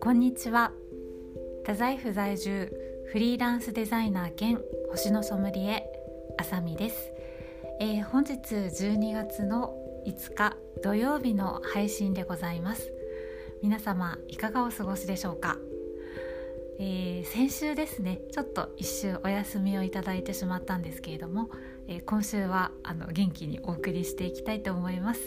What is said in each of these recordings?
こんにちは。太宰府在住フリーランスデザイナー兼星のソムリエあさみです、えー、本日12月の5日土曜日の配信でございます。皆様いかがお過ごしでしょうか？えー、先週ですねちょっと一週お休みをいただいてしまったんですけれども、えー、今週はあの元気にお送りしていきたいと思います。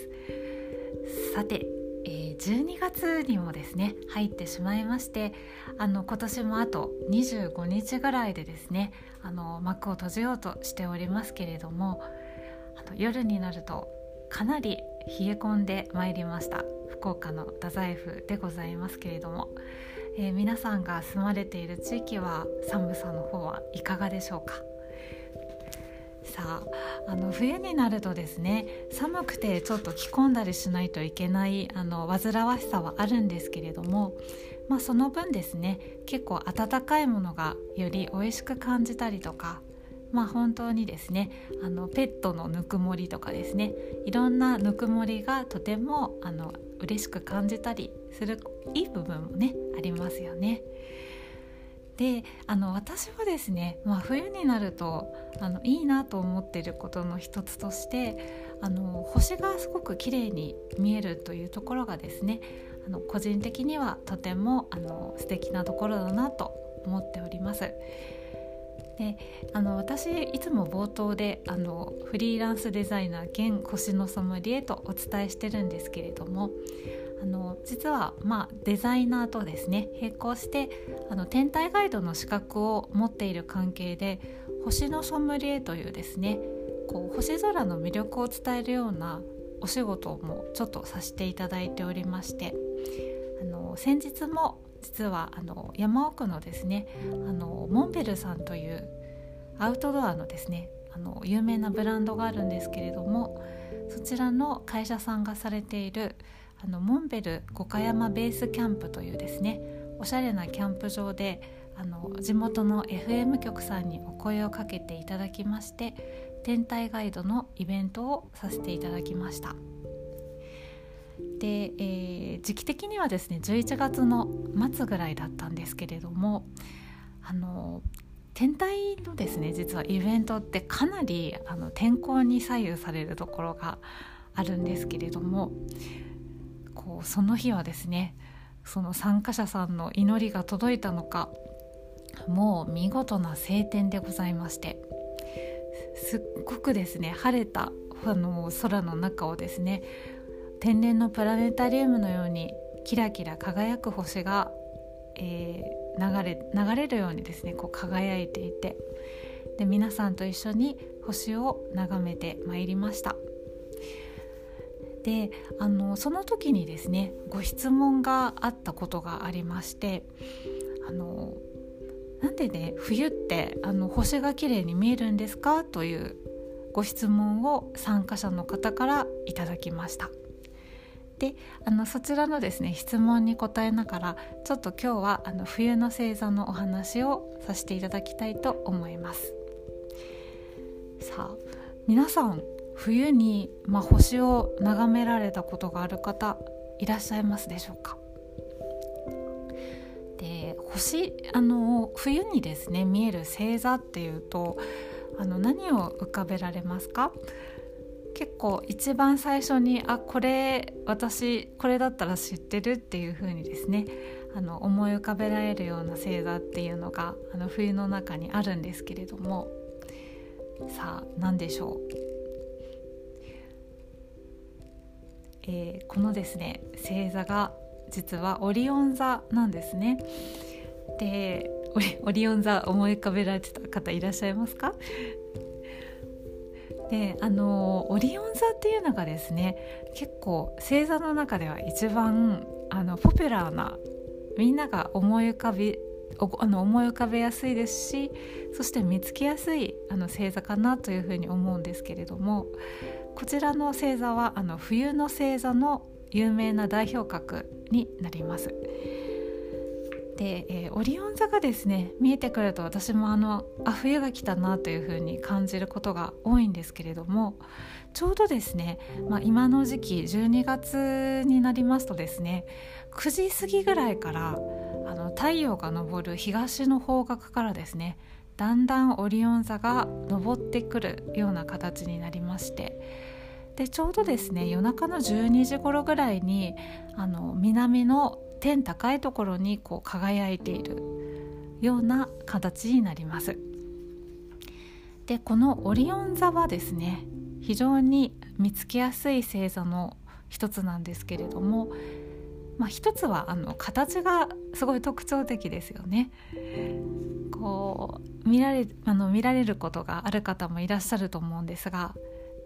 さて、えー、12月にもですね入ってしまいましてあの今年もあと25日ぐらいでですねあの幕を閉じようとしておりますけれどもあの夜になるとかなり冷え込んでまいりました福岡の太宰府でございますけれども。えー、皆さんが住まれている地域は寒さの方はいかがでしょうか？さああの冬になるとですね寒くてちょっと着込んだりしないといけないあの煩わしさはあるんですけれども、まあ、その分ですね結構温かいものがより美味しく感じたりとかまあ本当にですねあのペットのぬくもりとかですねいろんなぬくもりがとてもあの嬉しく感じたりするいい部分もねありますよね。であの私はですね、まあ、冬になるとあのいいなと思っていることの一つとしてあの星がすごく綺麗に見えるというところがですねあの個人的にはとてもあの素敵なところだなと思っております。であの私いつも冒頭であのフリーランスデザイナー兼星のソムリエとお伝えしてるんですけれどもあの実は、まあ、デザイナーとですね並行してあの天体ガイドの資格を持っている関係で星のソムリエというですねこう星空の魅力を伝えるようなお仕事もちょっとさせていただいておりましてあの先日も実はあの山奥のですねあのモンベルさんというアウトドアのですねあの有名なブランドがあるんですけれどもそちらの会社さんがされているあのモンベル五箇山ベースキャンプというですねおしゃれなキャンプ場であの地元の FM 局さんにお声をかけていただきまして天体ガイドのイベントをさせていただきました。で、えー、時期的にはですね11月の末ぐらいだったんですけれどもあの天体のですね実はイベントってかなりあの天候に左右されるところがあるんですけれどもこうその日はですねその参加者さんの祈りが届いたのかもう見事な晴天でございましてすっごくですね晴れたあの空の中をですね天然のプラネタリウムのようにキラキラ輝く星が、えー、流れ流れるようにですねこう輝いていてで皆さんと一緒に星を眺めてまいりました。であのその時にですねご質問があったことがありましてあのなんでね冬ってあの星が綺麗に見えるんですか？というご質問を参加者の方からいただきました。であのそちらのですね質問に答えながらちょっと今日はあの冬の星座のお話をさせていただきたいと思いますさあ皆さん冬に、まあ、星を眺められたことがある方いらっしゃいますでしょうか？で星あの冬にですね見える星座っていうとあの何を浮かべられますか？結構一番最初にあこれ私これだったら知ってるっていう風にですねあの思い浮かべられるような星座っていうのがあの冬の中にあるんですけれども。さあ何でしょう、えー、このですね星座が実はオリオン座なんですね。でオリオン座思い浮かべられてた方いらっしゃいますか？であのオリオン座っていうのがですね結構星座の中では一番あのポピュラーなみんなが思い浮かべあの思い浮かべやすいですしそして見つけやすいあの星座かなというふうに思うんですけれどもこちらの星座はあの冬の星座の有名な代表格になります。で、えー、オリオン座がですね見えてくると私もあのあ冬が来たなというふうに感じることが多いんですけれどもちょうどですね、まあ、今の時期12月になりますとですね9時過ぎぐらいからあの太陽が昇る東の方角からですねだんだんオリオン座が昇ってくるような形になりましてでちょうどですね夜中の12時頃ぐらいにあの南の天高いところにこう輝いているような形になります。でこのオリオン座はですね非常に見つけやすい星座の一つなんですけれども、まあ、一つはあの形がすごい特徴的ですよね。こう見られあの見られることがある方もいらっしゃると思うんですが、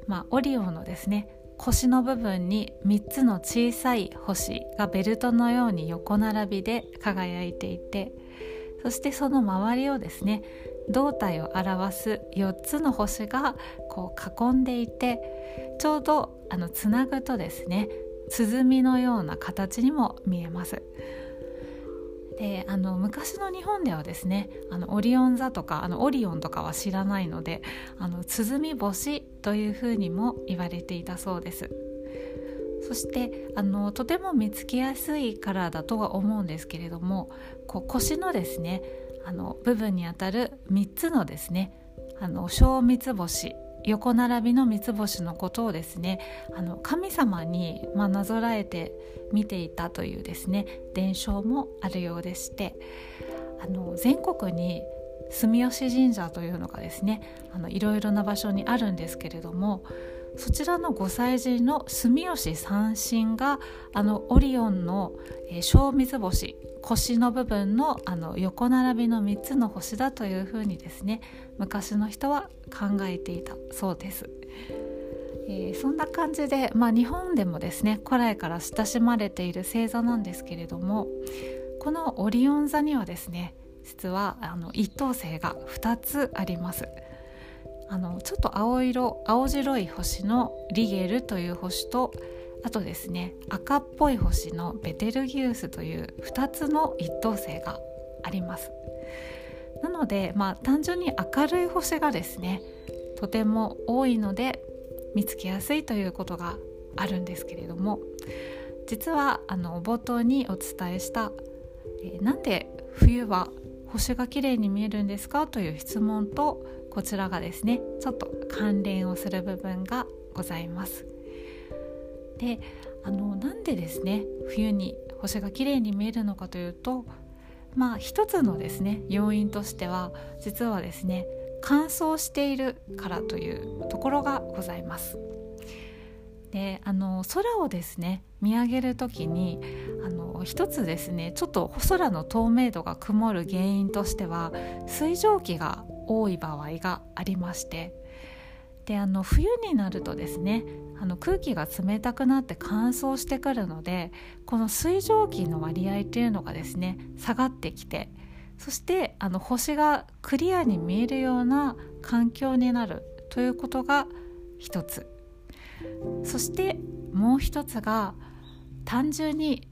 まあ、オリオのですね腰の部分に3つの小さい星がベルトのように横並びで輝いていてそしてその周りをですね胴体を表す4つの星がこう囲んでいてちょうどあのつなぐとですね鼓のような形にも見えます。であの昔の日本ではですねあのオリオン座とかあのオリオンとかは知らないのであの鼓星というふうにも言われていたそうです。そしてあのとても見つけやすいカラーだとは思うんですけれどもこう腰のですねあの部分にあたる3つのですねあの小三つ星横並びの三つ星のことをですねあの神様に、まあ、なぞらえて見ていたというですね伝承もあるようでしてあの全国に住吉神社というのがですねあのいろいろな場所にあるんですけれどもそちらのご祭神の住吉三神があのオリオンの、小三つ星腰の部分のあの横並びの3つの星だというふうにですね昔の人は考えていたそうです。えー、そんな感じで、まあ、日本でもですね古来から親しまれている星座なんですけれどもこのオリオン座にはですね実はあの一等星が2つあります。あのちょっと青色青白い星のリゲルという星とあとですね赤っぽい星のベテルギウスという2つの一等星があります。なのでまあ単純に明るい星がですねとても多いので見つけやすいということがあるんですけれども実はあの冒頭にお伝えした、えー、なんで冬は星が綺麗に見えるんですかという質問とこちらがですねちょっと関連をする部分がございます。であのなんでですね冬に星が綺麗に見えるのかというとまあ一つのですね要因としては実はですね乾燥しているからというところがございます。であの空をですね見上げる時にあの一つですねちょっと空の透明度が曇る原因としては水蒸気が多い場合がありまして。であの冬になるとですねあの空気が冷たくなって乾燥してくるのでこの水蒸気の割合というのがですね下がってきてそしてあの星がクリアに見えるような環境になるということが一つ。そしてもう一つが単純に、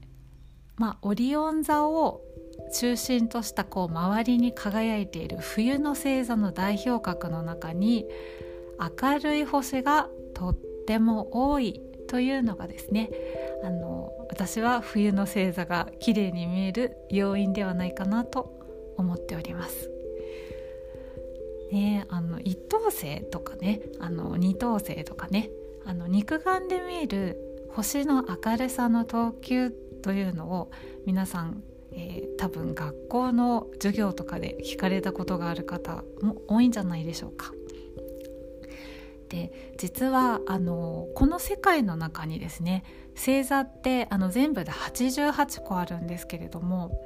まあ、オリオン座を中心としたこう周りに輝いている冬の星座の代表格の中に明るい星がとっても多いというのがですねあの私は冬の星座が綺麗に見える要因ではないかなと思っております。ね、あの一等星とかねあの二等星とかねあの肉眼で見える星の明るさの等級というのを皆さん、えー、多分学校の授業とかで聞かれたことがある方も多いんじゃないでしょうか。で実はあのこの世界の中にですね星座ってあの全部で88個あるんですけれども、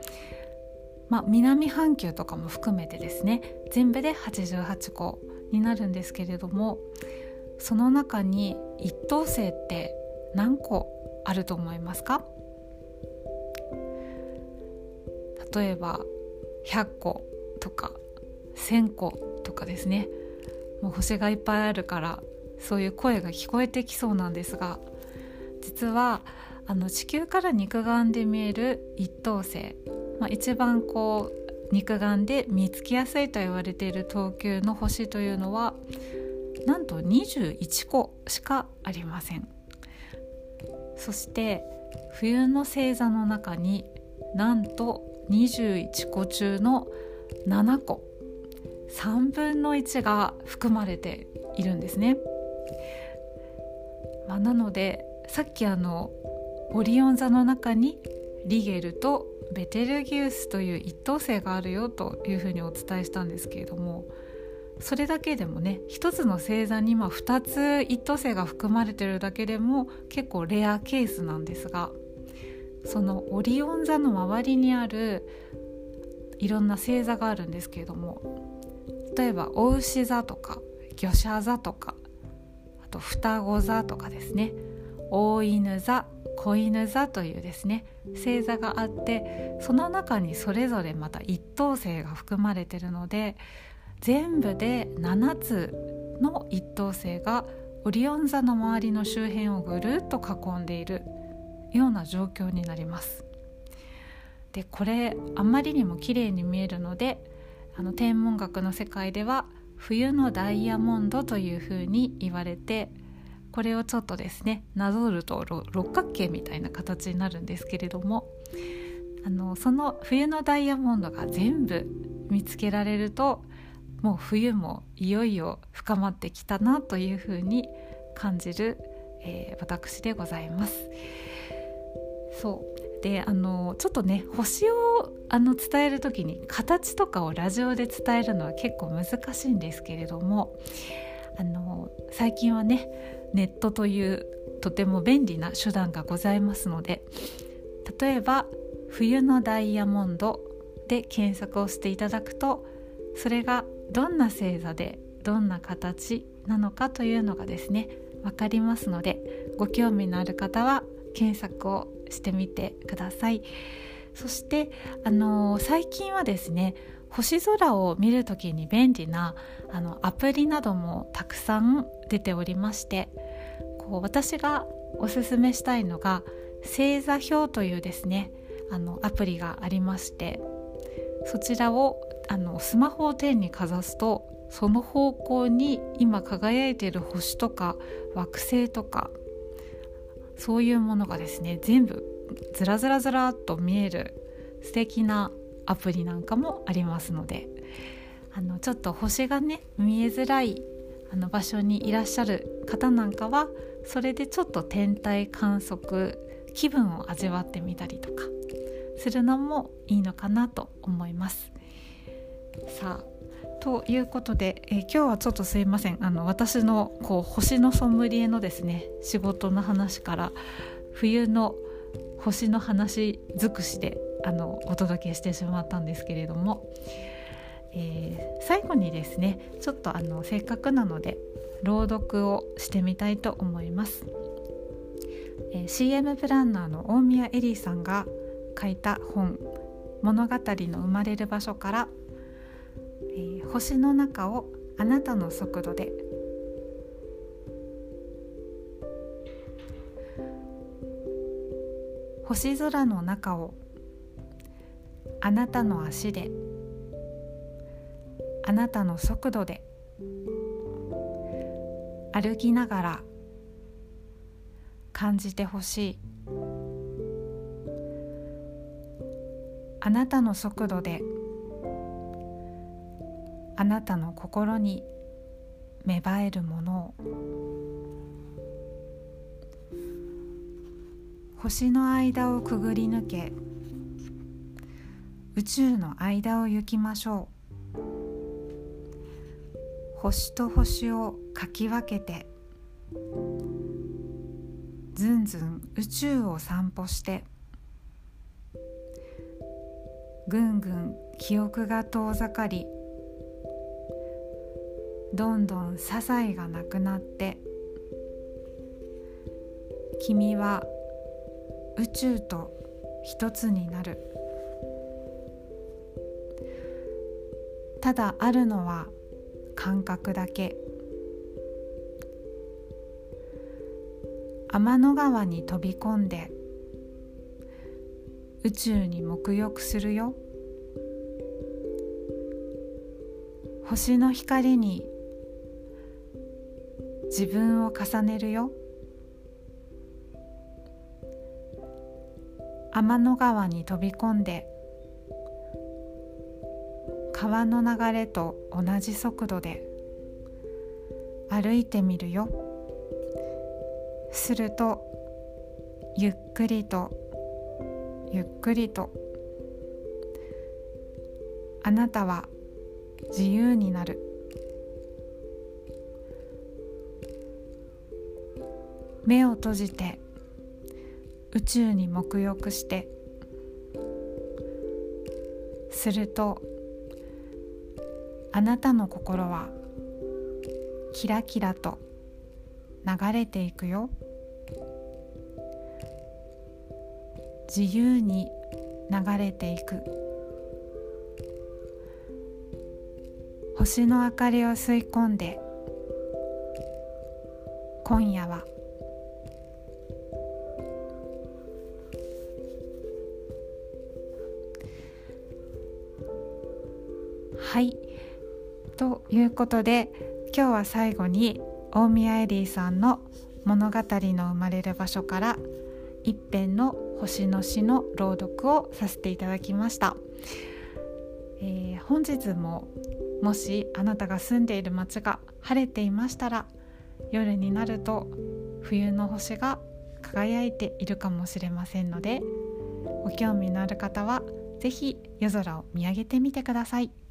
まあ、南半球とかも含めてですね全部で88個になるんですけれどもその中に一等星って何個あると思いますか？例えば100個とか1000個とかですね。もう星がいっぱいあるからそういう声が聞こえてきそうなんですが実はあの地球から肉眼で見える一等星、まあ、一番こう肉眼で見つけやすいと言われている等級の星というのはなんと21個しかありません。そして冬の星座の中になんと21個中の7個。3分の1が含まれているんですね、まあ、なのでさっきあのオリオン座の中にリゲルとベテルギウスという一等星があるよというふうにお伝えしたんですけれどもそれだけでもね一つの星座に今2つ一等星が含まれてるだけでも結構レアケースなんですがそのオリオン座の周りにあるいろんな星座があるんですけれども例えばお牛座とか魚舎座とかあと双子座とかですね。大犬座子犬座というですね星座があってその中にそれぞれまた一等星が含まれてるので全部で7つの一等星がオリオン座の周りの周辺をぐるっと囲んでいるような状況になります。でこれあまりにも綺麗に見えるのであの天文学の世界では冬のダイヤモンドというふうに言われてこれをちょっとですねなぞると六角形みたいな形になるんですけれどもあのその冬のダイヤモンドが全部見つけられるともう冬もいよいよ深まってきたなというふうに感じる、えー、私でございます。そう。であのちょっとね星をあの伝える時に形とかをラジオで伝えるのは結構難しいんですけれどもあの最近はねネットというとても便利な手段がございますので例えば「冬のダイヤモンド」で検索をしていただくとそれがどんな星座でどんな形なのかというのがですね分かりますのでご興味のある方は検索をしてみてください。そしてあの最近はですね星空を見る時に便利なあのアプリなどもたくさん出ておりましてこう私がおすすめしたいのが星座表というですねあのアプリがありましてそちらをあのスマホを手にかざすとその方向に今輝いている星とか惑星とかそういうものがですね全部ずらずらずらっと見える素敵なアプリなんかもありますのであのちょっと星がね見えづらいあの場所にいらっしゃる方なんかはそれでちょっと天体観測気分を味わってみたりとかするのもいいのかなと思います。さあということで、えー、今日はちょっとすいません。あの私のこう星のソムリエのですね仕事の話から冬の星の話尽くしであのお届けしてしまったんですけれども、えー、最後にですねちょっとあのせっかくなので朗読をしてみたいと思います、えー、CM プランナーの大宮エリーさんが書いた本「物語の生まれる場所」から「えー、星の中をあなたの速度で。星空の中をあなたの足で。あなたの速度で。歩きながら。感じてほしい。あなたの速度で。あなたの心に芽生えるものを。星の間をくぐり抜け宇宙の間を行きましょう。星と星をかき分けてずんずん宇宙を散歩してぐんぐん記憶が遠ざかりどんどん些細がなくなって君は宇宙と一つになる。ただあるのは感覚だけ。天の川に飛び込んで宇宙に沐浴するよ。星の光に自分を重ねるよ。天の川に飛び込んで川の流れと同じ速度で歩いてみるよ。するとゆっくりとゆっくりとあなたは自由になる。目を閉じて宇宙に沐浴してするとあなたの心はキラキラと流れていくよ。自由に流れていく。星の明かりを吸い込んで今夜ははい。ということで今日は最後に大宮エリーさんの物語の生まれる場所から一編の星の詩の朗読をさせていただきました、えー、本日ももしあなたが住んでいる街が晴れていましたら夜になると冬の星が輝いているかもしれませんのでご興味のある方は是非夜空を見上げてみてください。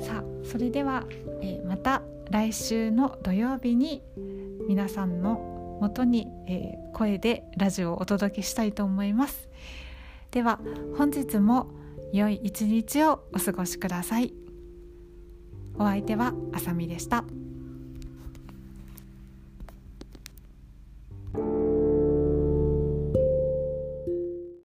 さあそれでは、えー、また来週の土曜日に皆さんのもとに、えー、声でラジオをお届けしたいと思いますでは本日も良い一日をお過ごしくださいお相手はあさみでした。